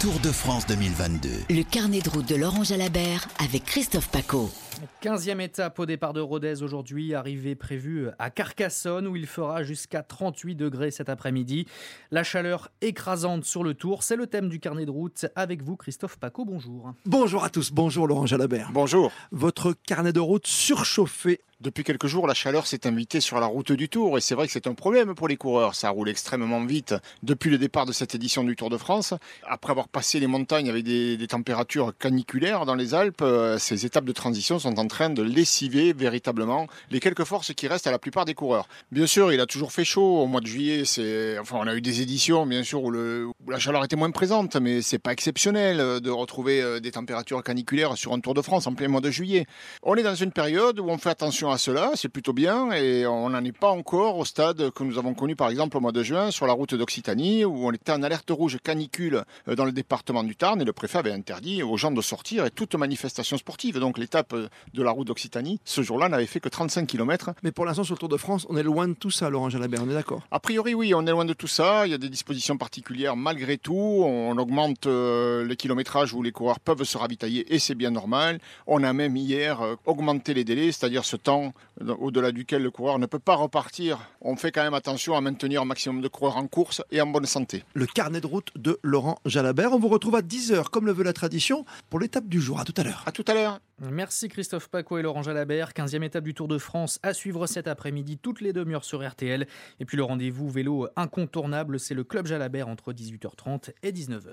Tour de France 2022. Le carnet de route de Laurent Jalabert avec Christophe Paco. 15e étape au départ de Rodez aujourd'hui, arrivée prévue à Carcassonne où il fera jusqu'à 38 degrés cet après-midi. La chaleur écrasante sur le tour, c'est le thème du carnet de route. Avec vous, Christophe Paco, bonjour. Bonjour à tous, bonjour Laurent Jalabert. Bonjour. Votre carnet de route surchauffé depuis quelques jours, la chaleur s'est invitée sur la route du Tour et c'est vrai que c'est un problème pour les coureurs. Ça roule extrêmement vite depuis le départ de cette édition du Tour de France. Après avoir passé les montagnes avec des, des températures caniculaires dans les Alpes, euh, ces étapes de transition sont en train de lessiver véritablement les quelques forces qui restent à la plupart des coureurs. Bien sûr, il a toujours fait chaud au mois de juillet. C'est, enfin, on a eu des éditions, bien sûr, où, le, où la chaleur était moins présente, mais c'est pas exceptionnel euh, de retrouver euh, des températures caniculaires sur un Tour de France en plein mois de juillet. On est dans une période où on fait attention à cela, c'est plutôt bien, et on n'en est pas encore au stade que nous avons connu par exemple au mois de juin sur la route d'Occitanie, où on était en alerte rouge canicule euh, dans le département du Tarn, et le préfet avait interdit aux gens de sortir et toute manifestation sportive. Donc l'étape de la route d'Occitanie, ce jour-là, n'avait fait que 35 km. Mais pour l'instant, sur le Tour de France, on est loin de tout ça, Laurent Jalabert, on est d'accord? A priori, oui, on est loin de tout ça. Il y a des dispositions particulières malgré tout. On augmente euh, le kilométrage où les coureurs peuvent se ravitailler, et c'est bien normal. On a même hier augmenté les délais, c'est-à-dire ce temps au-delà duquel le coureur ne peut pas repartir. On fait quand même attention à maintenir un maximum de coureurs en course et en bonne santé. Le carnet de route de Laurent Jalabert. On vous retrouve à 10h, comme le veut la tradition, pour l'étape du jour. À tout à l'heure. À tout à l'heure. Merci Christophe Paco et Laurent Jalabert. 15e étape du Tour de France à suivre cet après-midi, toutes les demi-heures sur RTL. Et puis le rendez-vous vélo incontournable, c'est le Club Jalabert entre 18h30 et 19h.